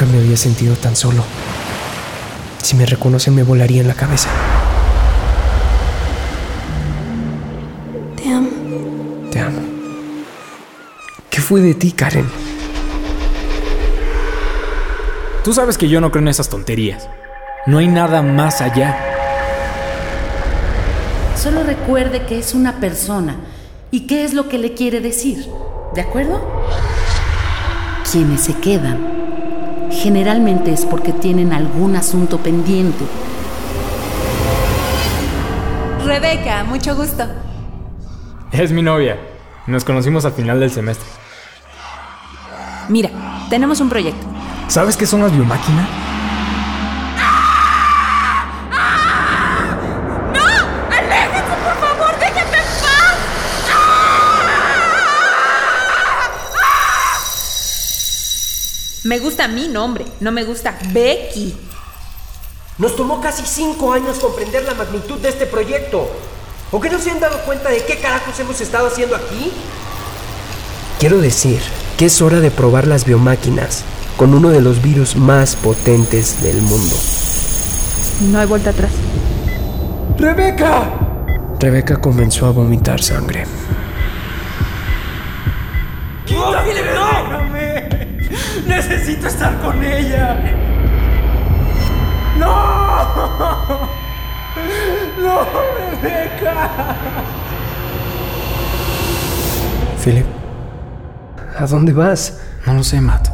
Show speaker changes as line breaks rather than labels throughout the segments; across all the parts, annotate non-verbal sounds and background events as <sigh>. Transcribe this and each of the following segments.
Nunca me había sentido tan solo. Si me reconocen me volaría en la cabeza.
Te amo.
Te amo. ¿Qué fue de ti, Karen?
Tú sabes que yo no creo en esas tonterías. No hay nada más allá.
Solo recuerde que es una persona y qué es lo que le quiere decir. ¿De acuerdo? Quienes se quedan generalmente es porque tienen algún asunto pendiente.
Rebeca, mucho gusto.
Es mi novia. Nos conocimos al final del semestre.
Mira, tenemos un proyecto.
¿Sabes qué son las biomáquinas?
Me gusta mi nombre, no me gusta Becky.
Nos tomó casi cinco años comprender la magnitud de este proyecto. ¿O que no se han dado cuenta de qué carajos hemos estado haciendo aquí?
Quiero decir que es hora de probar las biomáquinas con uno de los virus más potentes del mundo.
No hay vuelta atrás.
¡Rebeca! Rebeca comenzó a vomitar sangre.
¡Necesito estar con ella! ¡No! <laughs> ¡No, Rebeca!
Philip, ¿a dónde vas?
No lo sé, Matt.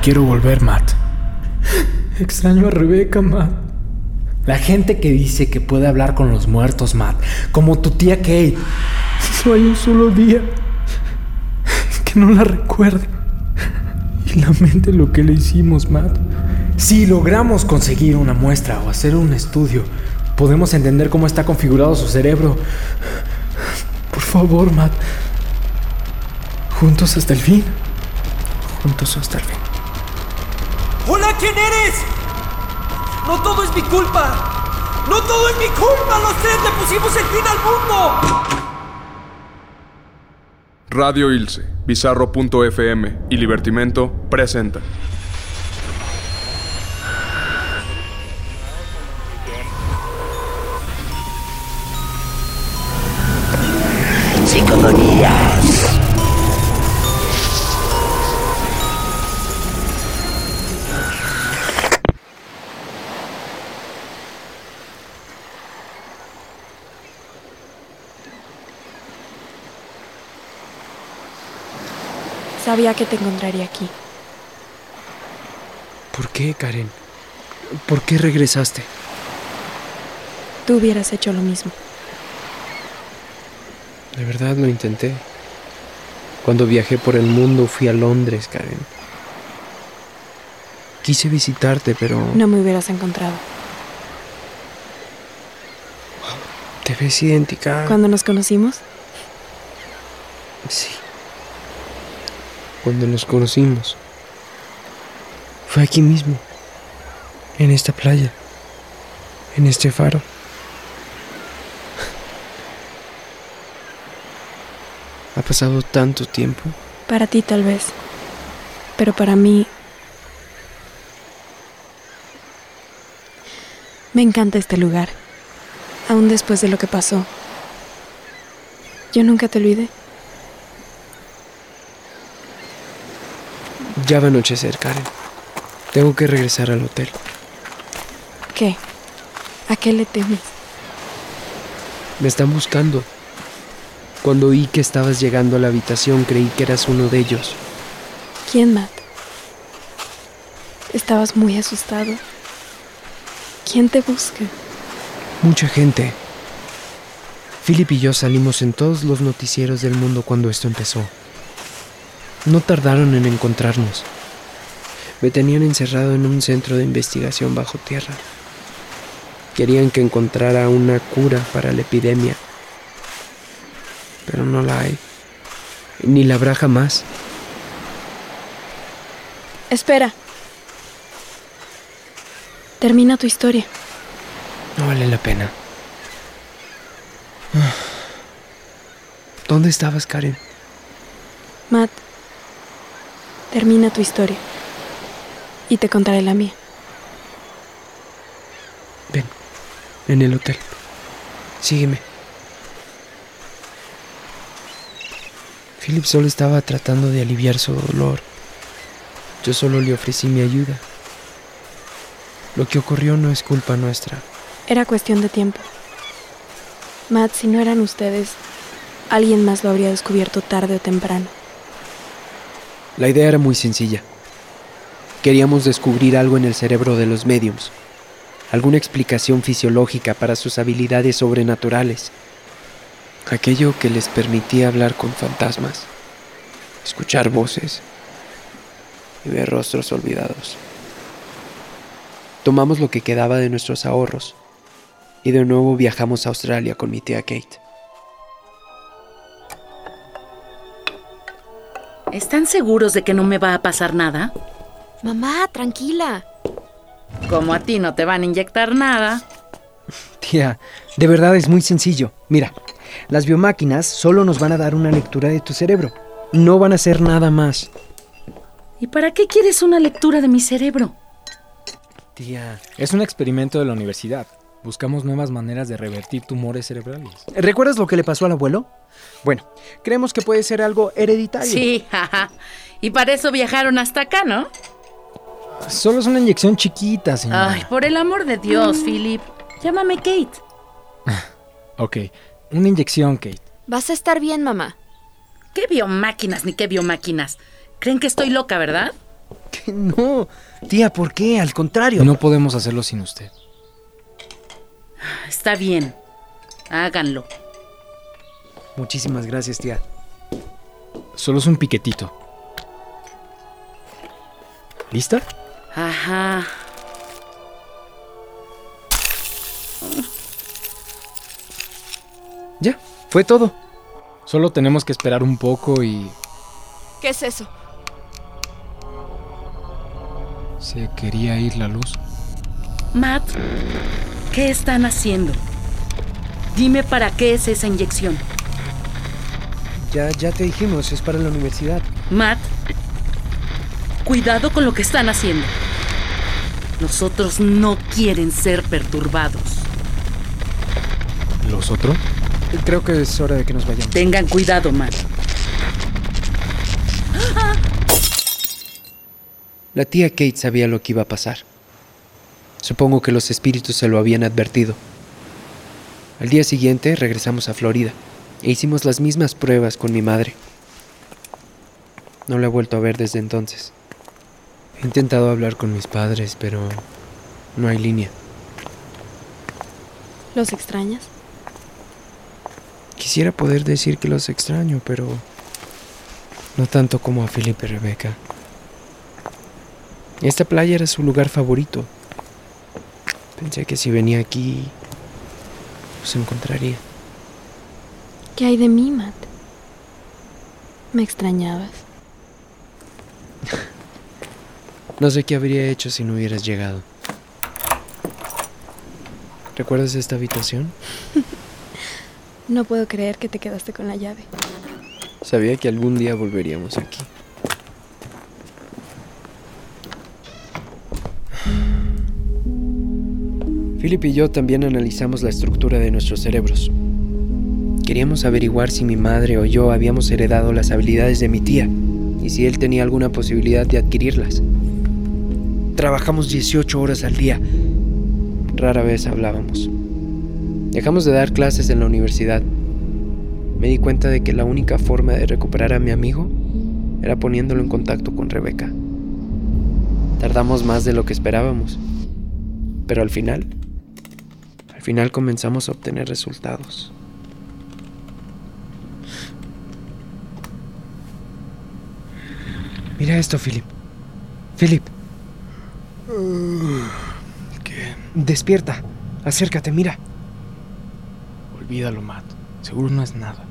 Quiero volver, Matt. Extraño a Rebeca, Matt. La gente que dice que puede hablar con los muertos, Matt. Como tu tía Kate. Hay un solo día que no la recuerde. Y lamente lo que le hicimos, Matt. Si logramos conseguir una muestra o hacer un estudio, podemos entender cómo está configurado su cerebro. Por favor, Matt. Juntos hasta el fin. Juntos hasta el fin.
¡Hola, ¿quién eres? No todo es mi culpa. No todo es mi culpa. Los tres le pusimos el fin al mundo.
Radio Ilse, Bizarro.fm y Libertimento presenta.
Psicofonías.
Sabía que te encontraría aquí.
¿Por qué, Karen? ¿Por qué regresaste?
Tú hubieras hecho lo mismo.
De verdad lo intenté. Cuando viajé por el mundo fui a Londres, Karen. Quise visitarte, pero
No me hubieras encontrado.
te ves idéntica.
Cuando nos conocimos,
Sí. Cuando nos conocimos. Fue aquí mismo. En esta playa. En este faro. <laughs> Ha pasado tanto tiempo.
para ti tal vez. Pero para mí... Me encanta este lugar. Aún después de lo que pasó. Yo nunca te olvidé.
Ya va a anochecer, Karen. Tengo que regresar al hotel.
¿Qué? ¿A qué le temes?
Me están buscando. Cuando oí que estabas llegando a la habitación creí que eras uno de ellos.
¿Quién, Matt? Estabas muy asustado. ¿Quién te busca?
Mucha gente. Philip y yo salimos en todos los noticieros del mundo cuando esto empezó. No tardaron en encontrarnos. Me tenían encerrado en un centro de investigación bajo tierra. Querían que encontrara una cura para la epidemia. Pero no la hay. Ni la habrá jamás.
Espera. Termina tu historia.
No vale la pena. ¿Dónde estabas, Karen?
Matt, Termina tu historia. Y te contaré la mía.
Ven, en el hotel. Sígueme. Philip solo estaba tratando de aliviar su dolor. Yo solo le ofrecí mi ayuda. Lo que ocurrió no es culpa nuestra.
Era cuestión de tiempo. Matt, si no eran ustedes, alguien más lo habría descubierto tarde o temprano.
La idea era muy sencilla. Queríamos descubrir algo en el cerebro de los mediums, alguna explicación fisiológica para sus habilidades sobrenaturales, aquello que les permitía hablar con fantasmas, escuchar voces y ver rostros olvidados. Tomamos lo que quedaba de nuestros ahorros y de nuevo viajamos a Australia con mi tía Kate.
¿Están seguros de que no me va a pasar nada?
Mamá, tranquila.
Como a ti no te van a inyectar nada.
Tía, de verdad es muy sencillo. Mira, las biomáquinas solo nos van a dar una lectura de tu cerebro. No van a hacer nada más.
¿Y para qué quieres una lectura de mi cerebro?
Tía.
Es un experimento de la universidad. Buscamos nuevas maneras de revertir tumores cerebrales.
¿Recuerdas lo que le pasó al abuelo? Bueno, creemos que puede ser algo hereditario.
Sí, <laughs> jaja. Y para eso viajaron hasta acá, ¿no?
Solo es una inyección chiquita, señora.
Ay, por el amor de Dios, Philip. Llámame Kate. <laughs>
Ok, una inyección, Kate.
Vas a estar bien, mamá.
¿Qué biomáquinas ni qué biomáquinas? Creen que estoy loca, ¿verdad?
Que <laughs> No, tía, ¿por qué? Al contrario.
No podemos hacerlo sin usted.
Está bien. Háganlo.
Muchísimas gracias, tía.
Solo es un piquetito. ¿Lista?
Ajá.
Ya, fue todo.
Solo tenemos que esperar un poco y
¿Qué es eso?
se quería ir la luz.
Matt, ¿qué están haciendo? Dime para qué es esa inyección.
Ya, ya te dijimos, es para la universidad.
Matt, cuidado con lo que están haciendo. Los otros no quieren ser perturbados.
¿Los otros?
Creo que es hora de que nos vayamos.
Tengan cuidado, Matt.
La tía Kate sabía lo que iba a pasar. Supongo que los espíritus se lo habían advertido. Al día siguiente regresamos a Florida e hicimos las mismas pruebas con mi madre. No la he vuelto a ver desde entonces. He intentado hablar con mis padres, pero no hay línea.
¿Los extrañas?
Quisiera poder decir que los extraño, pero no tanto como a Philip y Rebecca. Esta playa era su lugar favorito. Pensé que si venía aquí, los encontraría.
¿Qué hay de mí, Matt? ¿Me extrañabas? <laughs>
No sé qué habría hecho si no hubieras llegado. ¿Recuerdas esta habitación? <laughs>
No puedo creer que te quedaste con la llave.
Sabía que algún día volveríamos aquí. Philip y yo también analizamos la estructura de nuestros cerebros. Queríamos averiguar si mi madre o yo habíamos heredado las habilidades de mi tía y si él tenía alguna posibilidad de adquirirlas. Trabajamos 18 horas al día. Rara vez hablábamos. Dejamos de dar clases en la universidad. Me di cuenta de que la única forma de recuperar a mi amigo era poniéndolo en contacto con Rebeca. Tardamos más de lo que esperábamos, pero al final, al final comenzamos a obtener resultados. Mira esto, Philip. Philip.
¿Qué?
Despierta. Acércate, mira.
Olvídalo, Matt. Seguro no es nada.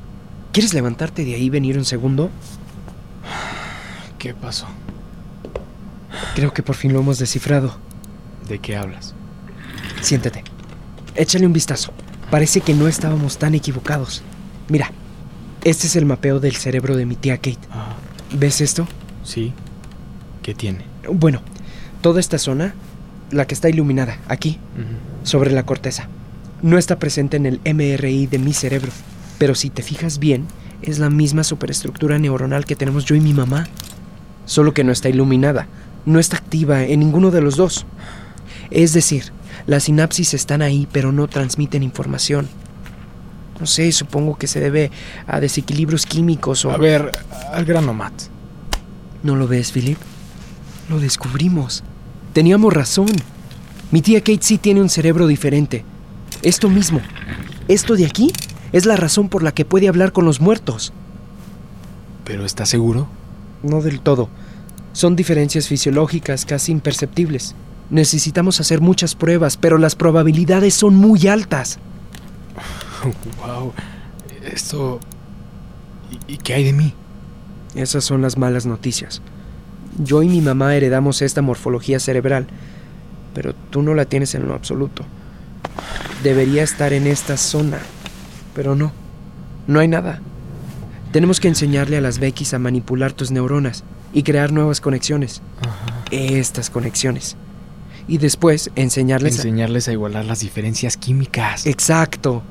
¿Quieres levantarte de ahí y venir un segundo?
¿Qué pasó?
Creo que por fin lo hemos descifrado.
¿De qué hablas?
Siéntate. Échale un vistazo. Parece que no estábamos tan equivocados. Mira, este es el mapeo del cerebro de mi tía Kate.
Ah,
¿Ves esto?
sí. ¿Qué tiene?
Bueno, toda esta zona, la que está iluminada, aquí, sobre la corteza, no está presente en el MRI de mi cerebro. Pero si te fijas bien, es la misma superestructura neuronal que tenemos yo y mi mamá. Solo que no está iluminada, no está activa en ninguno de los dos. Es decir, las sinapsis están ahí, pero no transmiten información. No sé, supongo que se debe a desequilibrios químicos o...
A ver, al grano, Matt.
¿No lo ves, Philip? Lo descubrimos. Teníamos razón. Mi tía Kate sí tiene un cerebro diferente. Esto mismo. Esto de aquí es la razón por la que puede hablar con los muertos.
¿Pero estás seguro?
No del todo. Son diferencias fisiológicas casi imperceptibles. Necesitamos hacer muchas pruebas, pero las probabilidades son muy altas.
wow. Esto... ¿Y, ¿Y qué hay de mí?
Esas son las malas noticias. Yo y mi mamá heredamos esta morfología cerebral, pero tú no la tienes en lo absoluto. Debería estar en esta zona, pero no. No hay nada. Tenemos que enseñarle a las Beckys a manipular tus neuronas y crear nuevas conexiones. Estas conexiones. Y después enseñarles a...
Enseñarles a igualar las diferencias químicas.
Exacto.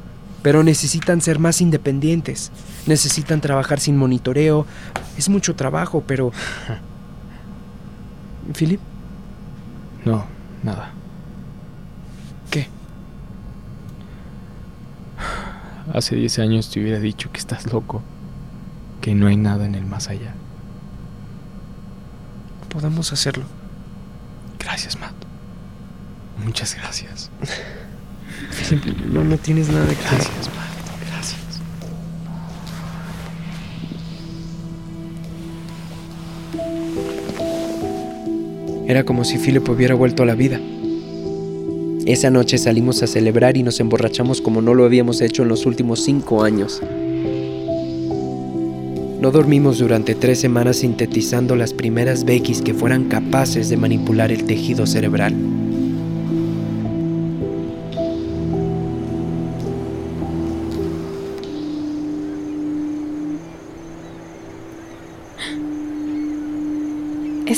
Pero necesitan ser más independientes. Necesitan trabajar sin monitoreo. Es mucho trabajo, pero... <laughs> ¿Philip?
No, nada.
¿Qué? <sighs>
Hace 10 años te hubiera dicho que estás loco. Que no hay nada en el más allá.
Podemos hacerlo.
Gracias, Matt. Muchas gracias.
No, no tienes nada que
Gracias, Matt. Gracias.
Era como si Philip hubiera vuelto a la vida. Esa noche salimos a celebrar y nos emborrachamos como no lo habíamos hecho en los últimos cinco años. No dormimos durante tres semanas sintetizando las primeras Beckys que fueran capaces de manipular el tejido cerebral.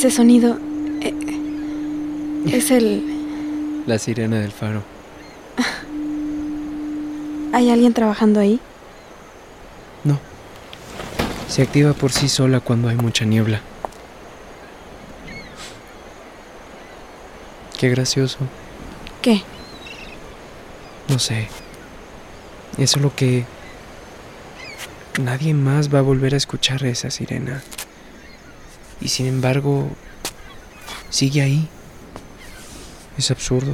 Ese sonido eh, es el...
La sirena del faro. <laughs>
¿Hay alguien trabajando ahí?
No. Se activa por sí sola cuando hay mucha niebla. Qué gracioso.
¿Qué?
No sé. Es solo que nadie más va a volver a escuchar esa sirena. Y sin embargo, sigue ahí. Es absurdo.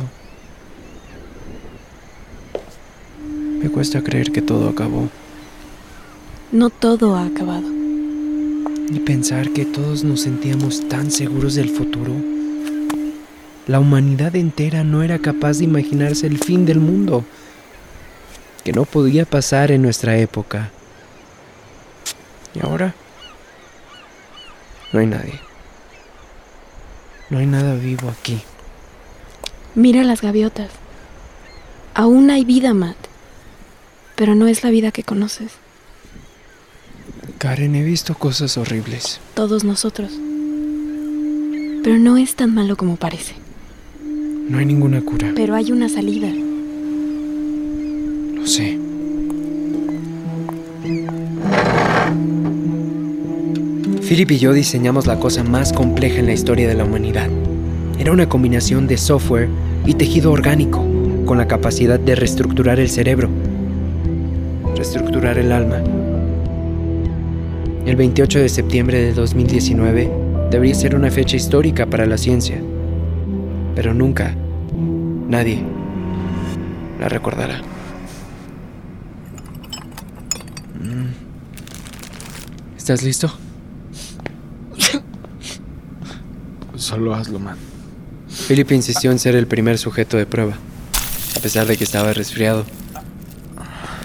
Me cuesta creer que todo acabó.
No todo ha acabado.
Y pensar que todos nos sentíamos tan seguros del futuro. La humanidad entera no era capaz de imaginarse el fin del mundo, que no podía pasar en nuestra época. ¿Y ahora? No hay nadie. No hay nada vivo aquí.
Mira las gaviotas. Aún hay vida, Matt. Pero no es la vida que conoces.
Karen, he visto cosas horribles.
Todos nosotros. Pero no es tan malo como parece.
No hay ninguna cura.
Pero hay una salida.
Lo sé. Philip y yo diseñamos la cosa más compleja en la historia de la humanidad. Era una combinación de software y tejido orgánico, con la capacidad de reestructurar el cerebro, reestructurar el alma. El 28 de septiembre de 2019 debería ser una fecha histórica para la ciencia, pero nunca, nadie, la recordará. ¿Estás listo?
Solo hazlo, Matt.
Philip insistió en ser el primer sujeto de prueba, a pesar de que estaba resfriado.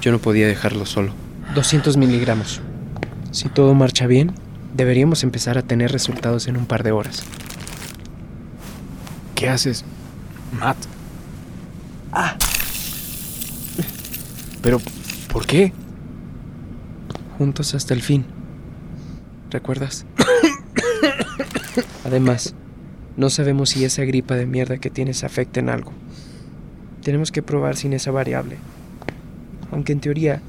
Yo no podía dejarlo solo. 200 miligramos. Si todo marcha bien, deberíamos empezar a tener resultados en un par de horas.
¿Qué haces, Matt?
Ah.
¿Pero por qué?
Juntos hasta el fin. ¿Recuerdas? <coughs> Además, no sabemos si esa gripa de mierda que tienes afecta en algo. Tenemos que probar sin esa variable. Aunque en teoría,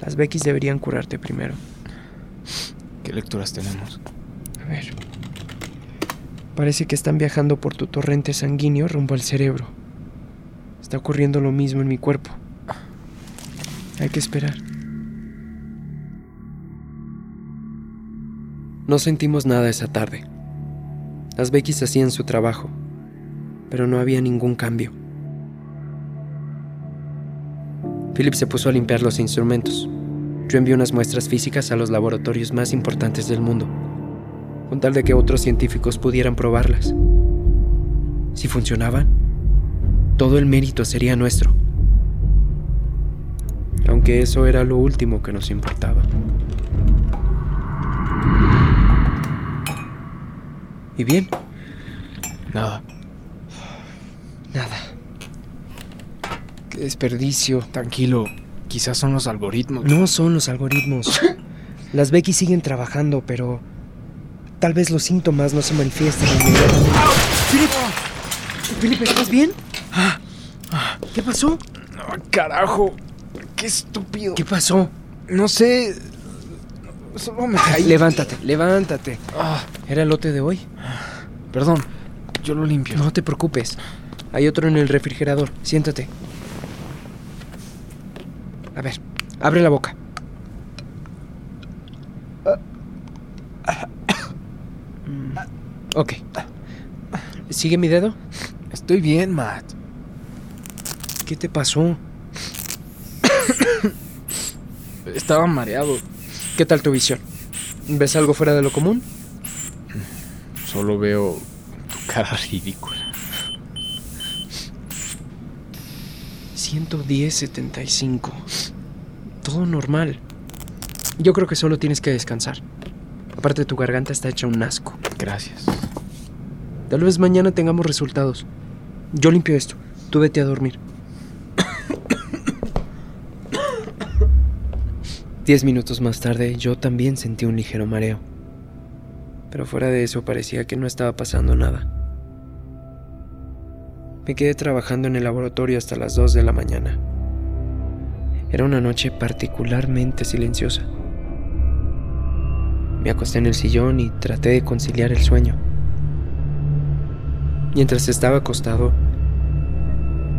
las Beckys deberían curarte primero.
¿Qué lecturas tenemos?
A ver. Parece que están viajando por tu torrente sanguíneo rumbo al cerebro. Está ocurriendo lo mismo en mi cuerpo. Hay que esperar. No sentimos nada esa tarde. Las Beckys hacían su trabajo, pero no había ningún cambio. Philip se puso a limpiar los instrumentos. Yo envié unas muestras físicas a los laboratorios más importantes del mundo, con tal de que otros científicos pudieran probarlas. Si funcionaban, todo el mérito sería nuestro. Aunque eso era lo último que nos importaba. ¿Y bien?
Nada.
Nada.
Qué desperdicio. Tranquilo. Quizás son los algoritmos.
No son los algoritmos. <laughs> Las Becky siguen trabajando, pero tal vez los síntomas no se manifiestan inmediatamente. ¡Philip! ¿Philip, estás bien? ¿Qué pasó?
Ah, carajo. Qué estúpido.
¿Qué pasó?
No sé. Solo me caí.
Levántate, levántate.
Ah,
¿Era el lote de hoy?
perdón. Yo lo limpio.
No te preocupes. Hay otro en el refrigerador. Siéntate. A ver, abre la boca. Ok. ¿Sigue mi dedo?
Estoy bien, Matt.
¿Qué te pasó? <coughs>
Estaba mareado.
¿Qué tal tu visión? ¿Ves algo fuera de lo común?
Solo veo tu cara ridícula.
110.75. Todo normal. Yo creo que solo tienes que descansar. Aparte, tu garganta está hecha un asco.
Gracias.
Tal vez mañana tengamos resultados. Yo limpio esto. Tú vete a dormir. Diez minutos más tarde, yo también sentí un ligero mareo. Pero fuera de eso parecía que no estaba pasando nada. Me quedé trabajando en el laboratorio hasta las 2 de la mañana. Era una noche particularmente silenciosa. Me acosté en el sillón y traté de conciliar el sueño. Mientras estaba acostado,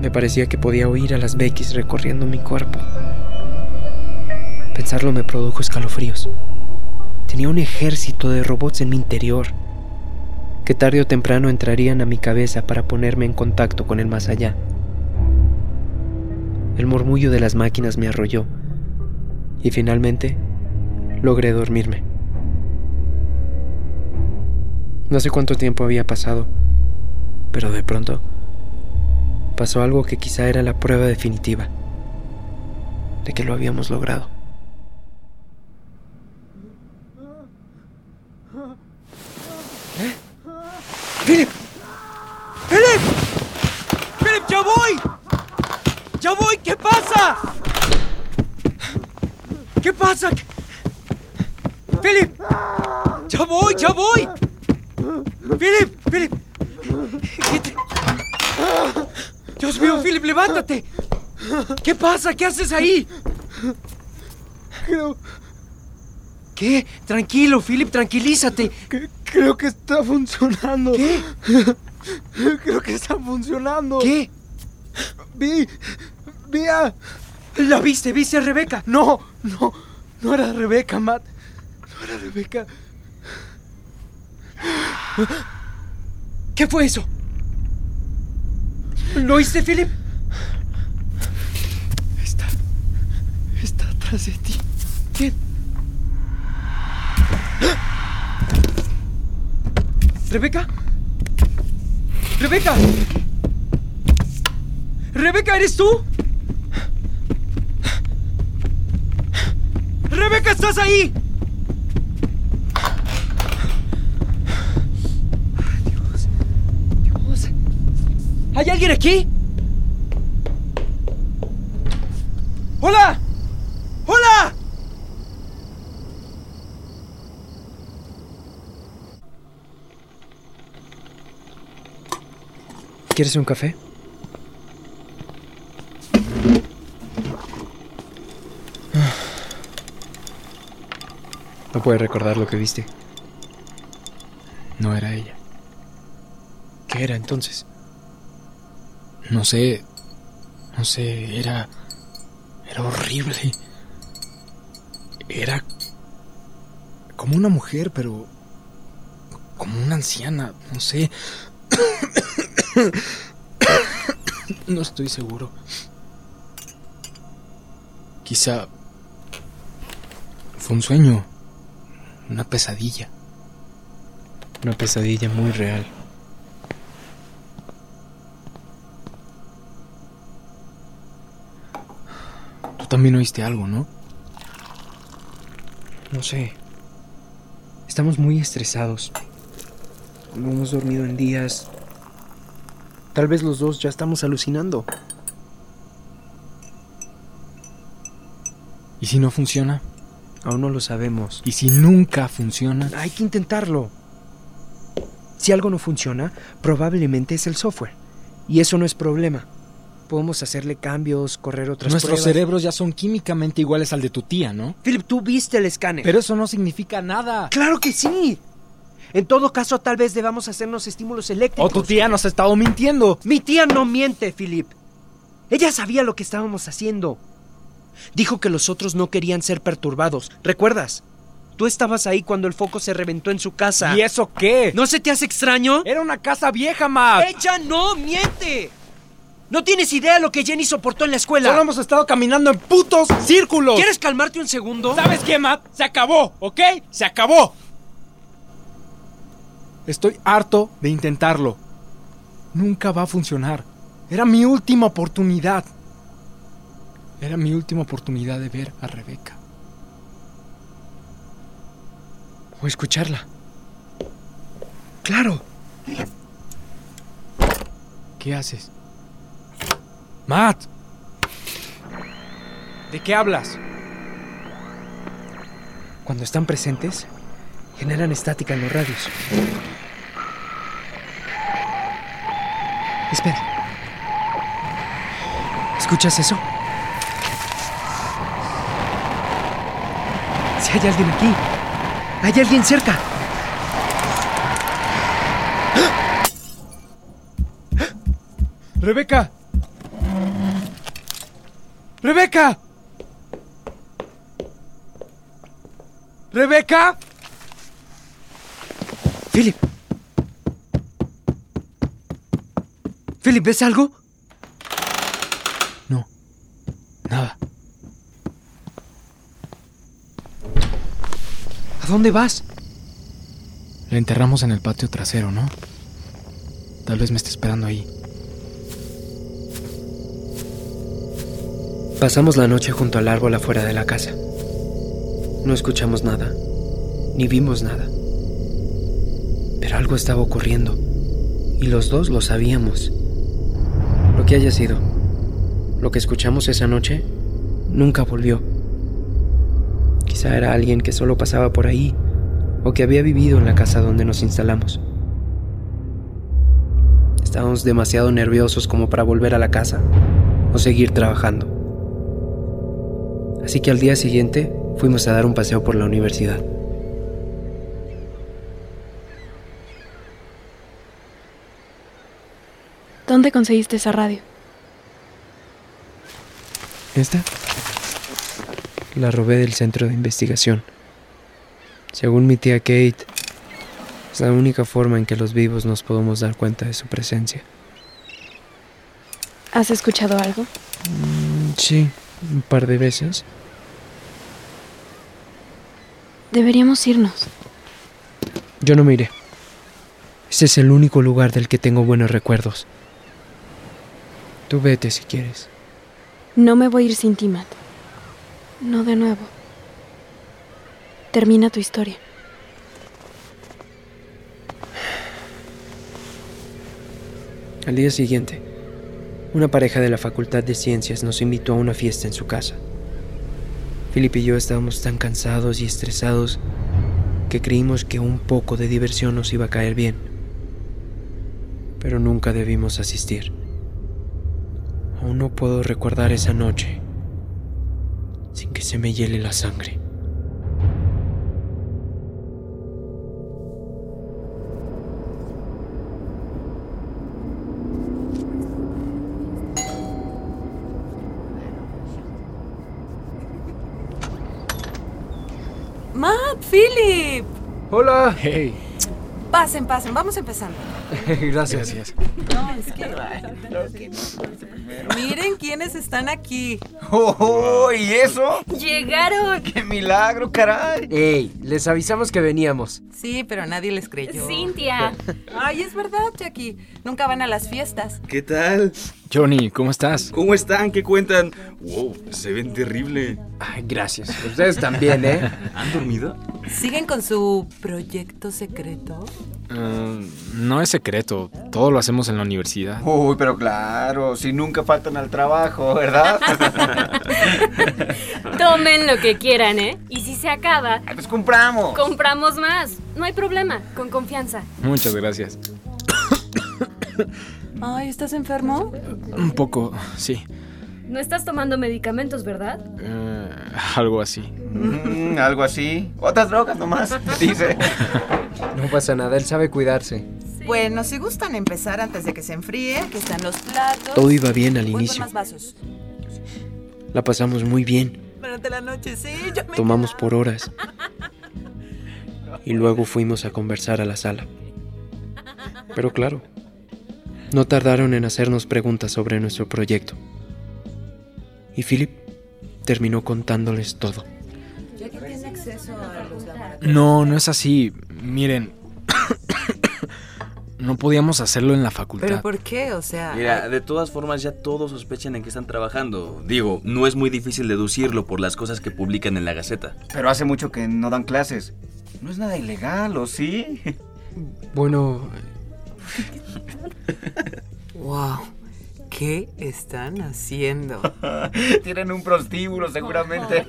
me parecía que podía oír a las Beckys recorriendo mi cuerpo. Pensarlo me produjo escalofríos. Tenía un ejército de robots en mi interior, que tarde o temprano entrarían a mi cabeza para ponerme en contacto con el más allá. El murmullo de las máquinas me arrolló y finalmente logré dormirme. No sé cuánto tiempo había pasado, pero de pronto pasó algo que quizá era la prueba definitiva de que lo habíamos logrado. ¿Eh? ¡Philip!
¡Philip! ¡Philip, ya voy! ¡Ya voy! ¿Qué pasa? ¿Qué pasa? ¡Philip! ¡Ya voy! ¡Ya voy! ¡Philip! ¡Philip! ¿Qué te- ¡Dios mío, Philip, levántate! ¿Qué pasa? ¿Qué haces ahí?
Creo,
¿Qué? Tranquilo, Philip, tranquilízate.
Creo que está funcionando.
¿Qué? <laughs>
Creo que está funcionando.
¿Qué?
Vi. Vi a.
¿La viste? ¿Viste a Rebeca?
No, no. No era Rebeca, Matt. No era Rebeca.
¿Qué fue eso? ¿Lo oíste, Philip?
Está. Está atrás de ti.
¿Quién? ¿Rebeca? ¿Rebeca? ¿Rebeca, eres tú? ¡Rebeca, estás ahí! Dios, Dios. ¿Hay alguien aquí? ¡Hola! ¡Hola!
¿Quieres un café? No puedes recordar lo que viste.
No era ella.
¿Qué era entonces?
No sé. No sé, era. Era horrible. Era. Como una mujer, pero. Como una anciana, no sé. <coughs> <coughs> No estoy seguro. Quizá. Fue un sueño. Una pesadilla.
Una pesadilla muy real.
Tú también oíste algo, ¿no?
No sé. Estamos muy estresados. No hemos dormido en días. Tal vez los dos ya estamos alucinando.
¿Y si no funciona?
Aún no lo sabemos.
¿Y si nunca funciona?
Hay que intentarlo. Si algo no funciona, probablemente es el software. Y eso no es problema. Podemos hacerle cambios, correr otras
Nuestros
pruebas.
cerebros ya son químicamente iguales al de tu tía, ¿no?
Philip, tú viste el escáner.
Pero eso no significa nada.
¡Claro que sí! En todo caso, tal vez debamos hacernos estímulos
O
eléctricos.
tu tía nos ha estado mintiendo.
Mi tía no miente, Philip. Ella sabía lo que estábamos haciendo. Dijo que los otros no querían ser perturbados. ¿Recuerdas? Tú estabas ahí cuando el foco se reventó en su casa.
¿Y eso qué?
¿No se te hace extraño?
Era una casa vieja, Matt.
¡Ella no miente! No tienes idea de lo que Jenny soportó en la escuela.
Solo hemos estado caminando en putos círculos.
¿Quieres calmarte un segundo?
¿Sabes qué, Matt? Se acabó, ¿ok? Se acabó. Estoy harto de intentarlo. Nunca va a funcionar. Era mi última oportunidad. Era mi última oportunidad de ver a Rebeca.
O escucharla. Claro.
¿Qué haces? Matt. ¿De qué hablas?
Cuando están presentes, generan estática en los radios. Espera. ¿Escuchas eso? Si hay alguien aquí. Hay alguien cerca.
Rebeca. Rebeca. Rebeca.
Philip. Philip, ¿ves algo?
No. Nada.
¿A dónde vas?
La enterramos en el patio trasero, ¿no? Tal vez me esté esperando ahí.
Pasamos la noche junto al árbol afuera de la casa. No escuchamos nada, ni vimos nada. Pero algo estaba ocurriendo, y los dos lo sabíamos. Que haya sido, lo que escuchamos esa noche, nunca volvió. Quizá era alguien que solo pasaba por ahí, o que había vivido en la casa donde nos instalamos. Estábamos demasiado nerviosos como para volver a la casa o seguir trabajando. Así que al día siguiente fuimos a dar un paseo por la universidad.
¿Dónde conseguiste esa radio?
¿Esta? La robé del centro de investigación. Según mi tía Kate, es la única forma en que los vivos nos podemos dar cuenta de su presencia.
¿Has escuchado algo?
Mm, sí, un par de veces.
Deberíamos irnos.
Yo no me iré. Ese es el único lugar del que tengo buenos recuerdos. Tú vete si quieres.
No me voy a ir sin ti, Matt. No de nuevo. Termina tu historia.
Al día siguiente, una pareja de la Facultad de Ciencias nos invitó a una fiesta en su casa. Philip y yo estábamos tan cansados y estresados que creímos que un poco de diversión nos iba a caer bien. Pero nunca debimos asistir. Aún no puedo recordar esa noche sin que se me hiele la sangre.
Matt, Philip.
Hola.
Hey.
Pasen, pasen, vamos empezando. <laughs>
Gracias.
Gracias.
No, es que... Miren quiénes están aquí.
¡Oh, ¿y eso?
¡Llegaron!
¡Qué milagro, caray!
Ey, les avisamos que veníamos.
Sí, pero nadie les creyó.
¡Cintia!
Ay, es verdad, Jackie. Nunca van a las fiestas.
¿Qué tal?
Johnny, ¿cómo estás?
¿Cómo están? ¿Qué cuentan? Wow, se ven terrible.
Ay, gracias. Ustedes también, ¿eh?
¿Han dormido?
¿Siguen con su proyecto secreto?
Ah, no es secreto, todo lo hacemos en la universidad.
Uy, pero claro, si nunca faltan al trabajo, ¿verdad? <laughs>
Tomen lo que quieran, ¿eh? Y si se acaba,
Ay, pues compramos.
compramos más. No hay problema, con confianza.
Muchas gracias. <coughs>
Ay, ¿estás enfermo?
Un poco, sí.
No estás tomando medicamentos, ¿verdad?
Eh, algo así.
Mm, algo así. Otras drogas nomás, <laughs> dice.
No pasa nada, él sabe cuidarse.
Bueno, si gustan empezar antes de que se enfríe, aquí están los platos.
Todo iba bien al
Voy
inicio.
más vasos.
La pasamos muy bien.
Durante la noche, sí, yo me
Tomamos por horas. Y luego fuimos a conversar a la sala. Pero claro, no tardaron en hacernos preguntas sobre nuestro proyecto. Y Philip terminó contándoles todo.
Jackie tiene acceso a los laboratorios.
No, no es así. Miren, <coughs> no podíamos hacerlo en la
¿Pero
facultad.
por qué? O sea...
Mira, de todas formas ya todos sospechan en qué están trabajando. Digo, no es muy difícil deducirlo por las cosas que publican en la Gaceta.
Pero hace mucho que no dan clases. No es nada ilegal, ¿o sí?
Bueno,
Wow. ¿Qué están haciendo? <laughs>
Tienen un prostíbulo, seguramente.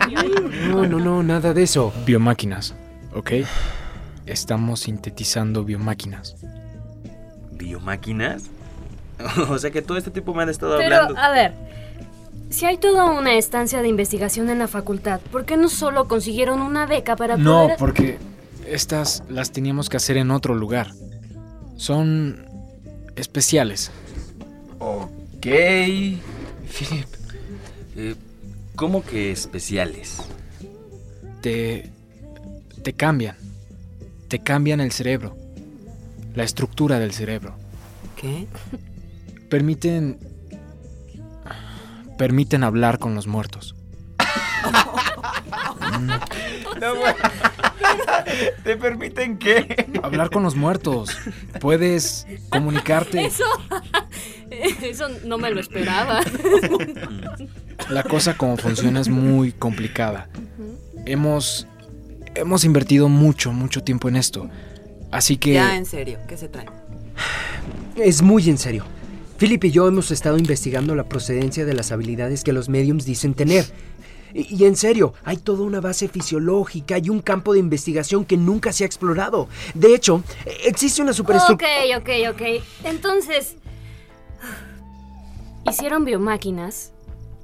no, no, no, nada de eso.
Biomáquinas, ¿ok? <sighs> Estamos sintetizando biomáquinas.
¿Biomáquinas? <laughs> o sea que todo este tipo me han estado
Pero,
hablando.
a ver, si hay toda una estancia de investigación en la facultad, ¿por qué no solo consiguieron una beca para
No,
poder...?
porque estas las teníamos que hacer en otro lugar. Son especiales.
Ok.
Philip,
Eh, ¿Cómo que especiales?
Te. te cambian. Te cambian el cerebro. La estructura del cerebro.
¿Qué?
Permiten. Permiten hablar con los muertos.
No, bueno. ¿Te permiten qué?
Hablar con los muertos. Puedes comunicarte.
Eso... <laughs> Eso no me lo esperaba. <laughs>
La cosa como funciona es muy complicada. Hemos. Hemos invertido mucho, mucho tiempo en esto. Así que.
Ya, en serio, ¿qué se traen?
Es muy en serio. Philip y yo hemos estado investigando la procedencia de las habilidades que los mediums dicen tener. Y, y en serio, hay toda una base fisiológica y un campo de investigación que nunca se ha explorado. De hecho, existe una
ok,
superestructura...
ok, ok. Entonces... Hicieron biomáquinas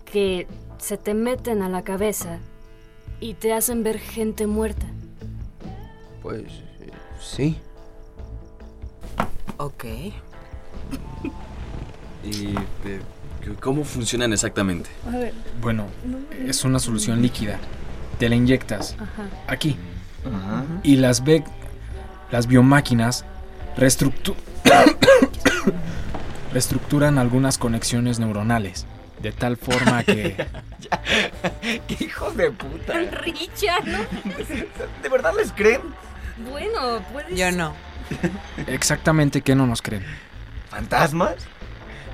que se te meten a la cabeza y te hacen ver gente muerta.
pues sí.
Ok. <laughs>
¿Y eh, cómo funcionan exactamente?
Bueno, es una solución líquida. Te la inyectas
Ajá.
aquí.
Ajá.
Y las be- las biomáquinas reestructu- <coughs> <coughs> <coughs> reestructuran algunas conexiones neuronales. De tal forma que. <laughs>
¡Qué hijos de puta!
Richard, ¿no? <laughs>
¿De verdad les creen?
Bueno, puedes...
Yo no.
Exactamente que no nos creen.
¿Fantasmas?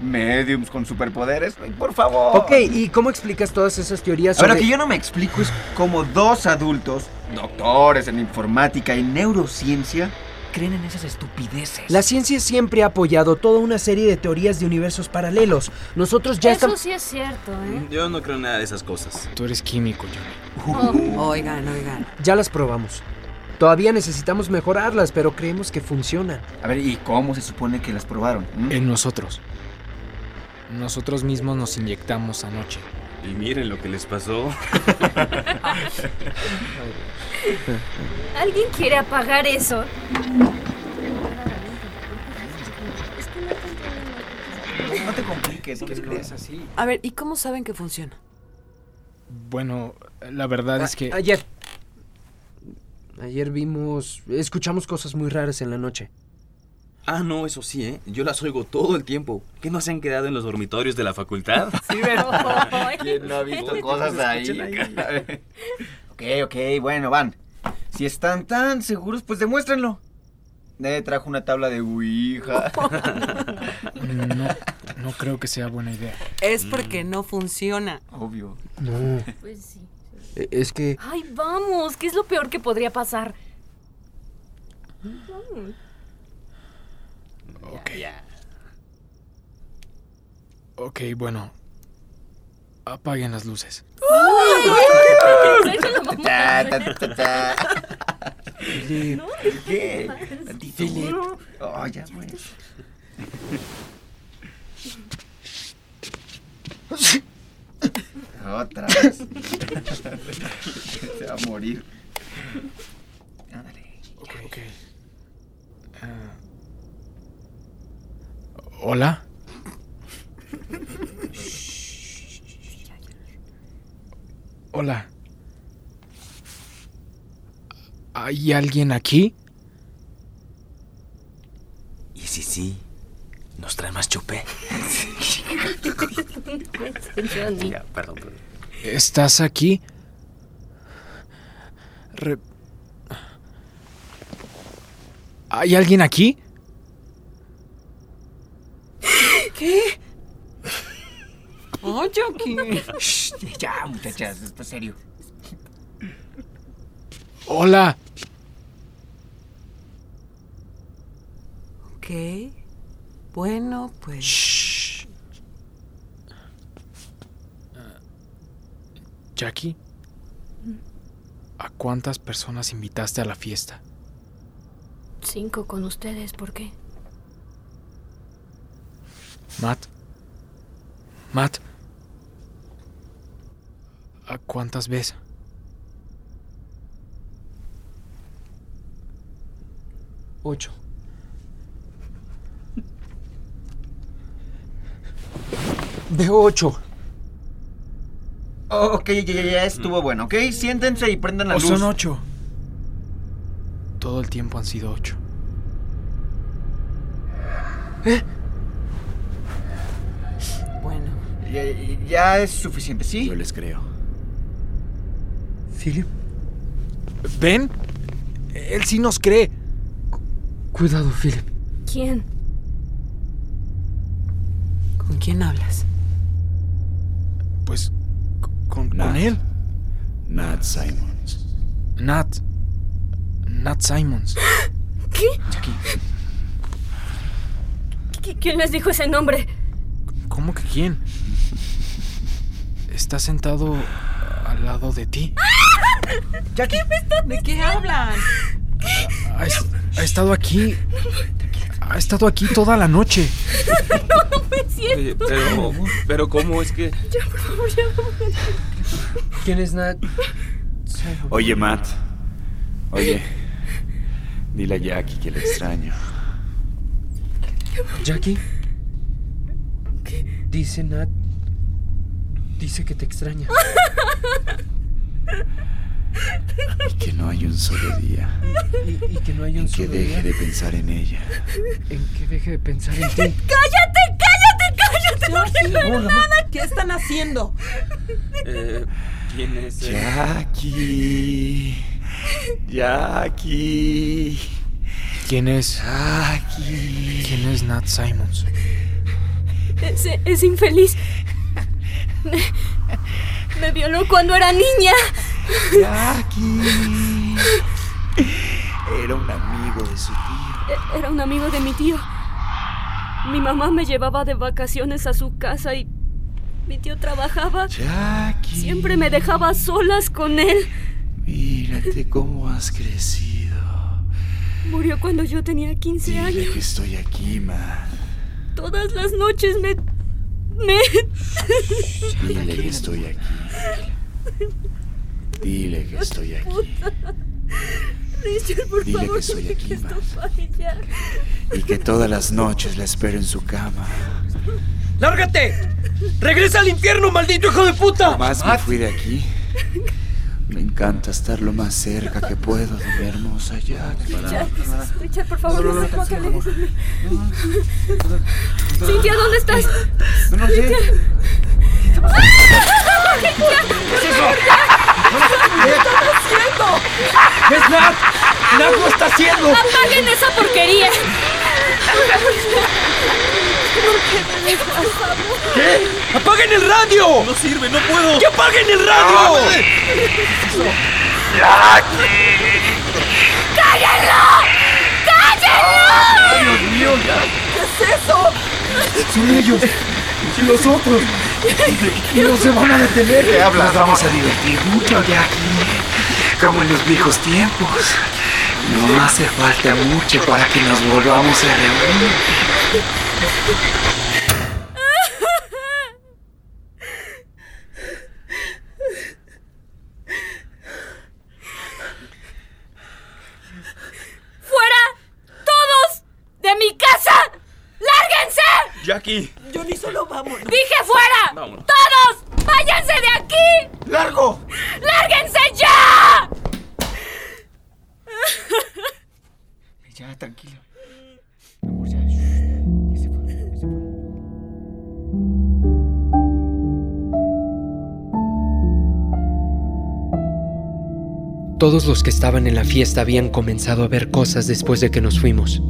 ¿Mediums con superpoderes? Por favor.
Ok, ¿y cómo explicas todas esas teorías
Ahora
sobre...
que yo no me explico es cómo dos adultos, doctores en informática y neurociencia, creen en esas estupideces.
La ciencia siempre ha apoyado toda una serie de teorías de universos paralelos. Nosotros ya
Eso
estamos...
sí es cierto, ¿eh?
Yo no creo en nada de esas cosas.
Tú eres químico, Johnny.
Oigan, oigan.
Ya las probamos.
Todavía necesitamos mejorarlas, pero creemos que funcionan.
A ver, ¿y cómo se supone que las probaron? ¿Mm?
En nosotros. Nosotros mismos nos inyectamos anoche.
Y miren lo que les pasó.
¿Alguien quiere apagar eso?
No te compliques, ¿qué crees así?
A ver, ¿y cómo saben que funciona?
Bueno, la verdad es que...
Ayer. Ayer vimos... Escuchamos cosas muy raras en la noche.
Ah, no, eso sí, ¿eh? Yo las oigo todo el tiempo. ¿Qué no se han quedado en los dormitorios de la facultad? <laughs>
Sí, ¿verdad? ¿Quién no ha visto cosas ahí? <laughs> ok, ok, bueno, van. Si están tan seguros, pues demuéstrenlo. Nadie trajo una tabla de Ouija. <laughs>
No, no creo que sea buena idea.
Es porque no funciona.
Obvio.
No.
Pues sí.
e- Es que...
Ay, vamos, ¿qué es lo peor que podría pasar? Vamos.
Ok. Ok, bueno. Apaguen las luces.
Ta, ta, ta, ta, ta.
Philip,
¿Qué? Philip. Oh, ya pues. Otra vez. <laughs> Se va a morir. Ándale.
Ok, ok. Ah. ¿Hola? Hola. ¿Hay alguien aquí?
Y si sí, ¿nos trae más chupé?
Johnny. <laughs>
Ya, perdón, perdón.
¿Estás aquí? Re- ¿Hay alguien aquí?
¿Qué? Oh, Jackie.
Shh, ya, muchachas, esto es serio.
Hola.
Ok. Bueno, pues.
Shh. Jackie, ¿a cuántas personas invitaste a la fiesta?
Cinco con ustedes, ¿por qué?
Matt. Matt. ¿A cuántas ves?
Ocho. Veo ocho.
Oh, ok, ya, ya, ya estuvo bueno, ¿ok? Siéntense y prendan la
¿O
luz.
son ocho? Todo el tiempo han sido ocho.
Bueno.
Ya, es suficiente, ¿sí?
Yo les creo.
Philip,
¿Ven? Él sí nos cree.
cuidado, Philip.
¿Quién?
¿Con quién hablas?
Pues con, con
Nat.
él.
Nat Simons.
Nat. Nat Simons. <gasps>
¿Qué? ¿Qui- ¿Quién les dijo ese nombre?
¿Cómo que quién? Está sentado al lado de ti.
Jackie,
¿De qué hablan?
Ha, ha estado aquí. Ha estado aquí toda la noche.
No me siento.
Oye, pero, pero ¿cómo es que...?
Ya, por favor, ya.
¿Quién es Nat?
Oye, Matt. Oye. Dile a Jackie que le extraño.
¿Jackie? Dice Nat. Dice que te extraña.
Y que no hay un solo día
Y, y que no hay un
en que
solo
deje
día
de pensar en ella.
en que deje de pensar en ti. <laughs>
¡Cállate, cállate, cállate! No quiero nada.
¿Qué están haciendo?
Eh, ¿Quién es? él?
Jackie. Jackie.
¿Quién es?
Jackie.
¿Quién es Nat Simons?
Es, es infeliz. Me, <laughs> me violó cuando era niña.
Jackie. Era un amigo de su tío.
E- Era un amigo de mi tío. Mi mamá me llevaba de vacaciones a su casa y mi tío trabajaba.
Jackie.
Siempre me dejaba solas con él.
Mírate cómo has crecido.
Murió cuando yo tenía 15
Dile
años.
que estoy aquí, Matt.
Todas las noches me... me...
Dile que estoy aquí. Dile que estoy aquí.
Richard, por
Dile que
favor,
estoy
dile
aquí,
que esto.
Y que todas las noches la espero en su cama.
¡Lárgate! ¡Regresa al infierno, maldito hijo de puta!
Más me fui de aquí. Me encanta estar lo más cerca que puedo de mi hermosa Jack.
Richard, Richard, por favor, no de mí. Cintia, ¿dónde estás?
No, no sé.
¡Ah! Por favor, ya. ¿Qué están haciendo?
¡Es Nat! ¡Nat lo está haciendo!
¡Apaguen esa porquería! ¿Por qué me dejas, amor?
¿Qué? ¡Apaguen el radio!
No sirve, no puedo.
¡Que apaguen el radio!
¡Cállenlo! ¡Cállenlo!
¡Dios mío!
¿Qué es eso?
¡Son ellos! ¡Y los otros! ¡No se van a detener!
¿Qué hablas? Nos vamos a divertir mucho, Jackie. Como en los viejos tiempos. No hace falta mucho para que nos volvamos a reunir.
¡Fuera! ¡Todos! ¡De mi casa! ¡Lárguense!
Jackie.
Johnny, solo vamos.
¡Dije fuera!
Vámonos.
¡Todos! ¡Váyanse de aquí!
¡Largo!
¡Lárguense
Todos los que estaban en la fiesta habían comenzado a ver cosas después de que nos fuimos.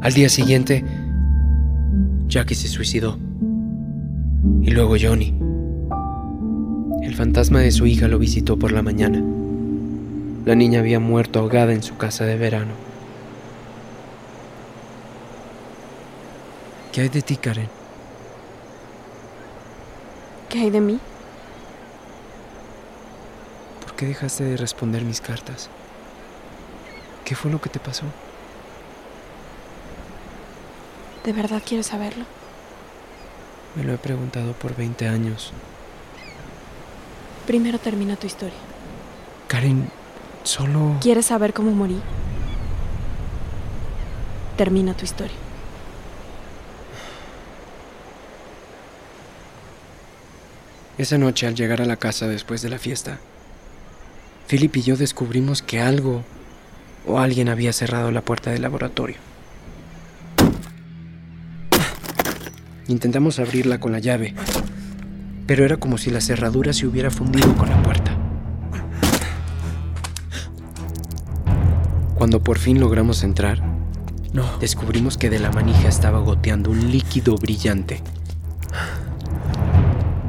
Al día siguiente, Jackie se suicidó. Y luego Johnny. El fantasma de su hija lo visitó por la mañana. La niña había muerto ahogada en su casa de verano. ¿Qué hay de ti, Karen?
¿Qué hay de mí?
¿Por qué dejaste de responder mis cartas? ¿Qué fue lo que te pasó?
¿De verdad quieres saberlo?
Me lo he preguntado por 20 años.
Primero termina tu historia.
Karen, solo...
¿Quieres saber cómo morí? Termina tu historia.
Esa noche al llegar a la casa después de la fiesta, Philip y yo descubrimos que algo o alguien había cerrado la puerta del laboratorio. Intentamos abrirla con la llave, pero era como si la cerradura se hubiera fundido con la puerta. Cuando por fin logramos entrar, descubrimos que de la manija estaba goteando un líquido brillante.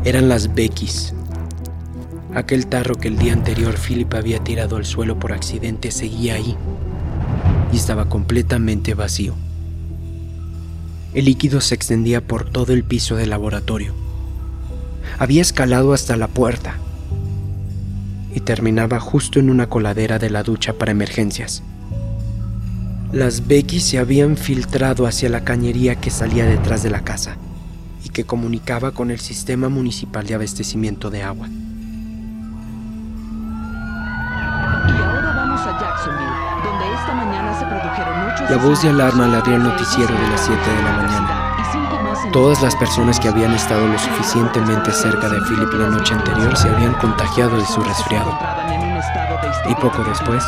Eran las Beckys. Aquel tarro que el día anterior Philip había tirado al suelo por accidente seguía ahí y estaba completamente vacío. El líquido se extendía por todo el piso del laboratorio. Había escalado hasta la puerta y terminaba justo en una coladera de la ducha para emergencias. Las Becky se habían filtrado hacia la cañería que salía detrás de la casa y que comunicaba con el sistema municipal de abastecimiento de agua. La voz de alarma al
de
noticiero de las 7 de la mañana. Todas las personas que habían estado lo suficientemente cerca de Philip la noche anterior se habían contagiado de su resfriado. Y poco después,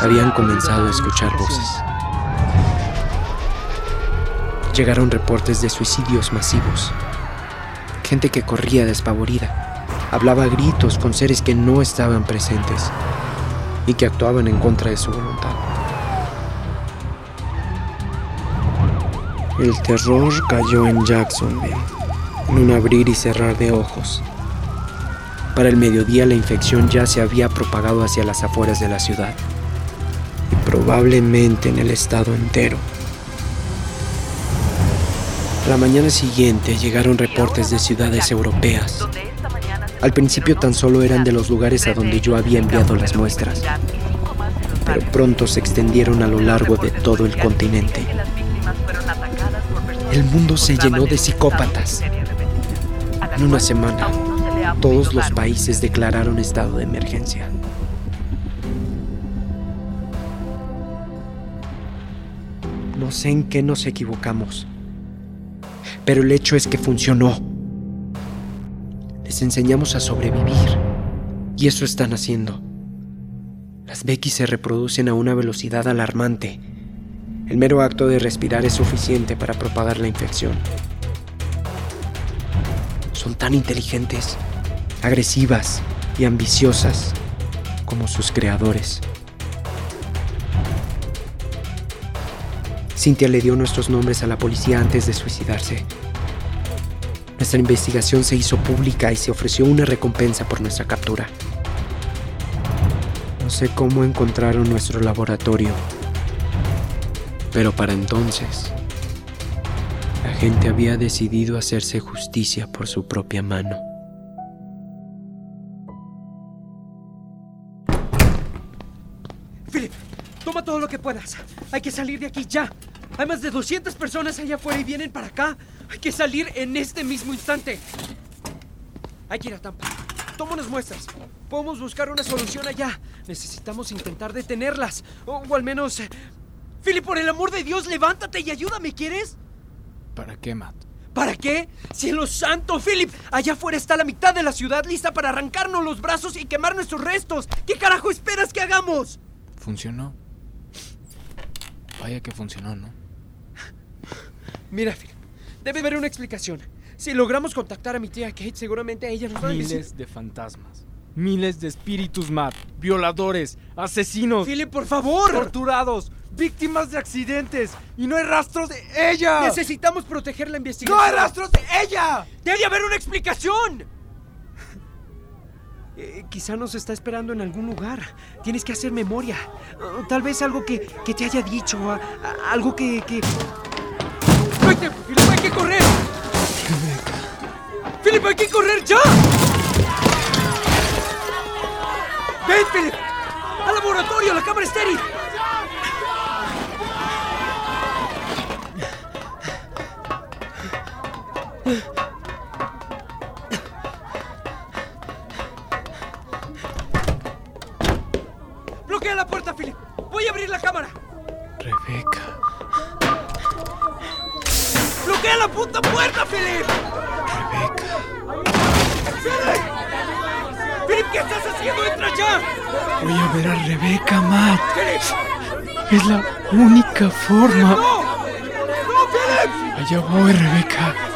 habían comenzado a escuchar voces. Llegaron reportes de suicidios masivos. Gente que corría despavorida. Hablaba a gritos con seres que no estaban presentes y que actuaban en contra de su voluntad. El terror cayó en Jacksonville, en un abrir y cerrar de ojos. Para el mediodía la infección ya se había propagado hacia las afueras de la ciudad y probablemente en el estado entero. A la mañana siguiente llegaron reportes de ciudades europeas. Al principio tan solo eran de los lugares a donde yo había enviado las muestras. Pero pronto se extendieron a lo largo de todo el continente. El mundo se llenó de psicópatas. En una semana, todos los países declararon estado de emergencia. No sé en qué nos equivocamos, pero el hecho es que funcionó. Les enseñamos a sobrevivir, y eso están haciendo. Las Becky se reproducen a una velocidad alarmante. El mero acto de respirar es suficiente para propagar la infección. Son tan inteligentes, agresivas y ambiciosas como sus creadores. Cynthia le dio nuestros nombres a la policía antes de suicidarse. Nuestra investigación se hizo pública y se ofreció una recompensa por nuestra captura. No sé cómo encontraron nuestro laboratorio, pero para entonces, la gente había decidido hacerse justicia por su propia mano.
Philip, toma todo lo que puedas. Hay que salir de aquí ya. Hay más de 200 personas allá afuera y vienen para acá. Hay que salir en este mismo instante. Hay que ir a Tampa. Toma unas muestras. Podemos buscar una solución allá. Necesitamos intentar detenerlas. O, o al menos... Philip, por el amor de Dios, levántate y ayúdame, ¿quieres?
¿Para qué, Matt?
¿Para qué? ¡Cielo santo, Philip! Allá afuera está la mitad de la ciudad lista para arrancarnos los brazos y quemar nuestros restos. ¿Qué carajo esperas que hagamos?
Funcionó. Vaya que funcionó, ¿no?
Mira, Philip, debe haber una explicación. Si logramos contactar a mi tía Kate, seguramente ella nos va a decir...
Miles de fantasmas. Miles de espíritus, Matt. Violadores, asesinos.
Philip, por favor.
Torturados, víctimas de accidentes. Y no hay rastros de ella.
Necesitamos proteger la investigación.
¡No hay rastros de ella!
¡Debe haber una explicación! Eh, quizá nos está esperando en algún lugar. Tienes que hacer memoria. Uh, tal vez algo que, que te haya dicho. algo que, que... ¡No hay tiempo, Philip! ¡Hay que correr! ¡Philip, hay que correr ya! ¡Ven, Philip! ¡Al laboratorio! ¡La cámara estéril! ¡Bloquea la puerta, Philip! ¡Voy a abrir la cámara!
Rebeca.
¡Bloquea la puta puerta, Philip!
Rebeca.
¡Philip! ¡Philip, qué estás haciendo! ¡Entra ya!
Voy a ver a Rebeca, Matt.
¡Philip!
Es la única forma.
¡No! ¡No, Philip!
Allá voy, Rebeca.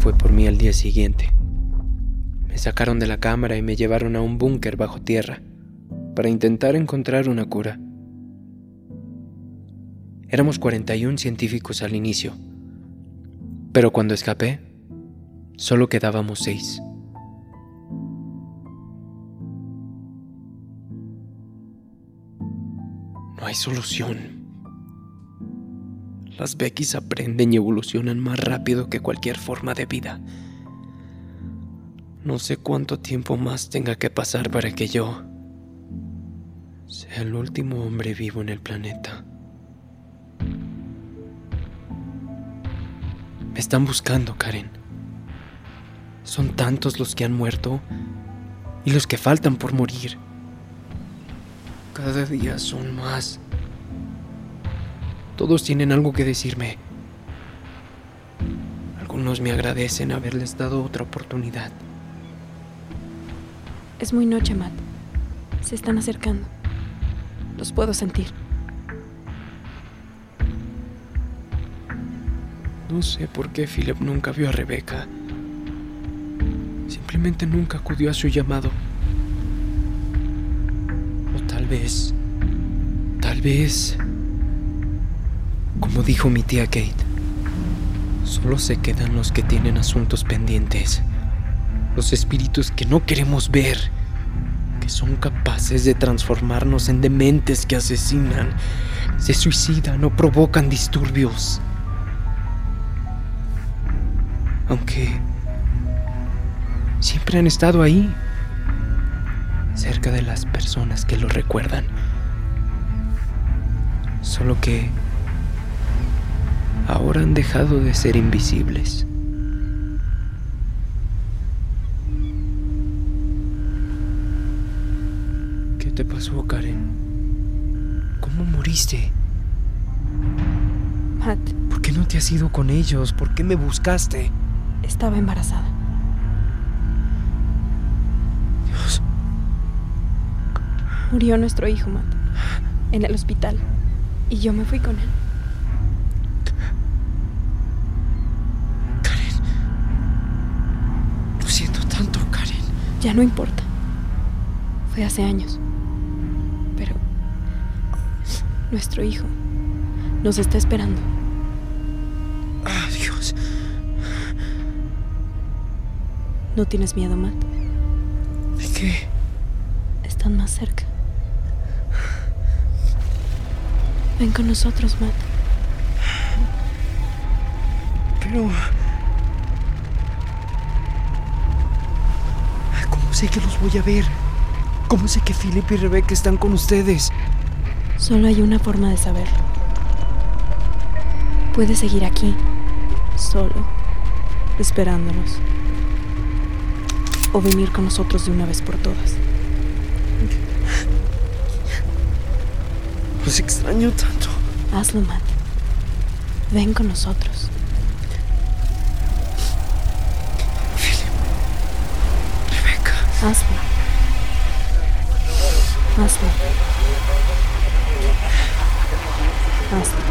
Fue por mí al día siguiente. Me sacaron de la cámara y me llevaron a un búnker bajo tierra para intentar encontrar una cura. Éramos 41 científicos al inicio, pero cuando escapé, solo quedábamos seis. No hay solución. Las Beckys aprenden y evolucionan más rápido que cualquier forma de vida. No sé cuánto tiempo más tenga que pasar para que yo sea el último hombre vivo en el planeta. Me están buscando, Karen. Son tantos los que han muerto y los que faltan por morir. Cada día son más. Todos tienen algo que decirme. Algunos me agradecen haberles dado otra oportunidad.
Es muy noche, Matt. Se están acercando. Los puedo sentir.
No sé por qué Philip nunca vio a Rebeca. Simplemente nunca acudió a su llamado. O tal vez, tal vez, como dijo mi tía Kate, solo se quedan los que tienen asuntos pendientes, los espíritus que no queremos ver, que son capaces de transformarnos en dementes que asesinan, se suicidan o provocan disturbios. Aunque siempre han estado ahí, cerca de las personas que lo recuerdan. Solo que ahora han dejado de ser invisibles. ¿Qué te pasó, Karen? ¿Cómo moriste?
Matt,
¿Por qué no te has ido con ellos? ¿Por qué me buscaste?
estaba embarazada.
Dios,
Murió nuestro hijo, Matt, en el hospital. Y yo me fui con él. Ya no importa. Fue hace años. Pero nuestro hijo nos está esperando.
Ah, Dios.
¿No tienes miedo, Matt?
¿De qué?
Están más cerca. Ven con nosotros, Matt.
Pero... sé que los voy a ver? ¿Cómo sé que Philip y Rebecca están con ustedes?
Solo hay una forma de saberlo. Puedes seguir aquí, solo, esperándonos. O venir con nosotros de una vez por todas.
Los extraño tanto.
Hazlo, Matt. Ven con nosotros.
Rebecca.
Hazlo. Hazlo. Hazlo.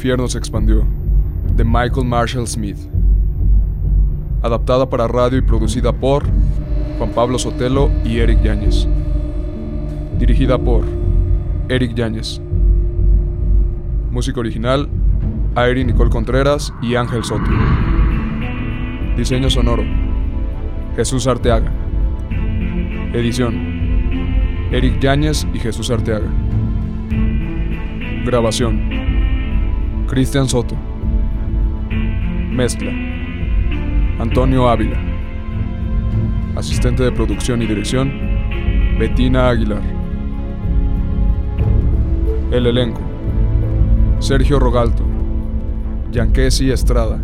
infierno se expandió, de Michael Marshall Smith. Adaptada para radio y producida por Juan Pablo Sotelo y Eric Yáñez. Dirigida por Eric Yáñez. Música original, Airi Nicole Contreras y Ángel Soto. Diseño sonoro, Jesús Arteaga. Edición, Eric Yáñez y Jesús Arteaga. Grabación, Cristian Soto. Mezcla, Antonio Ávila. Asistente de producción y dirección, Betina Aguilar. El elenco, Sergio Rogalto, Yanquesi Estrada,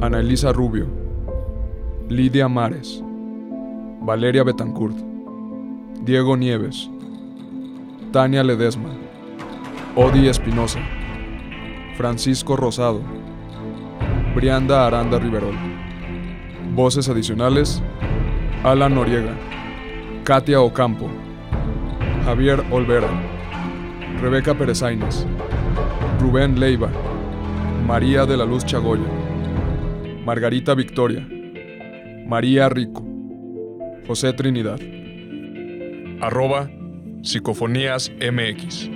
Ana Elisa Rubio, Lidia Mares, Valeria Betancourt, Diego Nieves, Tania Ledesma, Odi Espinosa, Francisco Rosado, Brianda Aranda Riverol. Voces adicionales, Alan Noriega, Katia Ocampo, Javier Olvera, Rebeca Perezaines, Rubén Leiva, María de la Luz Chagoya, Margarita Victoria, María Rico, José Trinidad, arroba Psicofonías MX.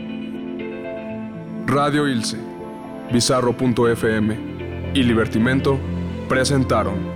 Radio Ilse, Bizarro.fm y Libertimento presentaron.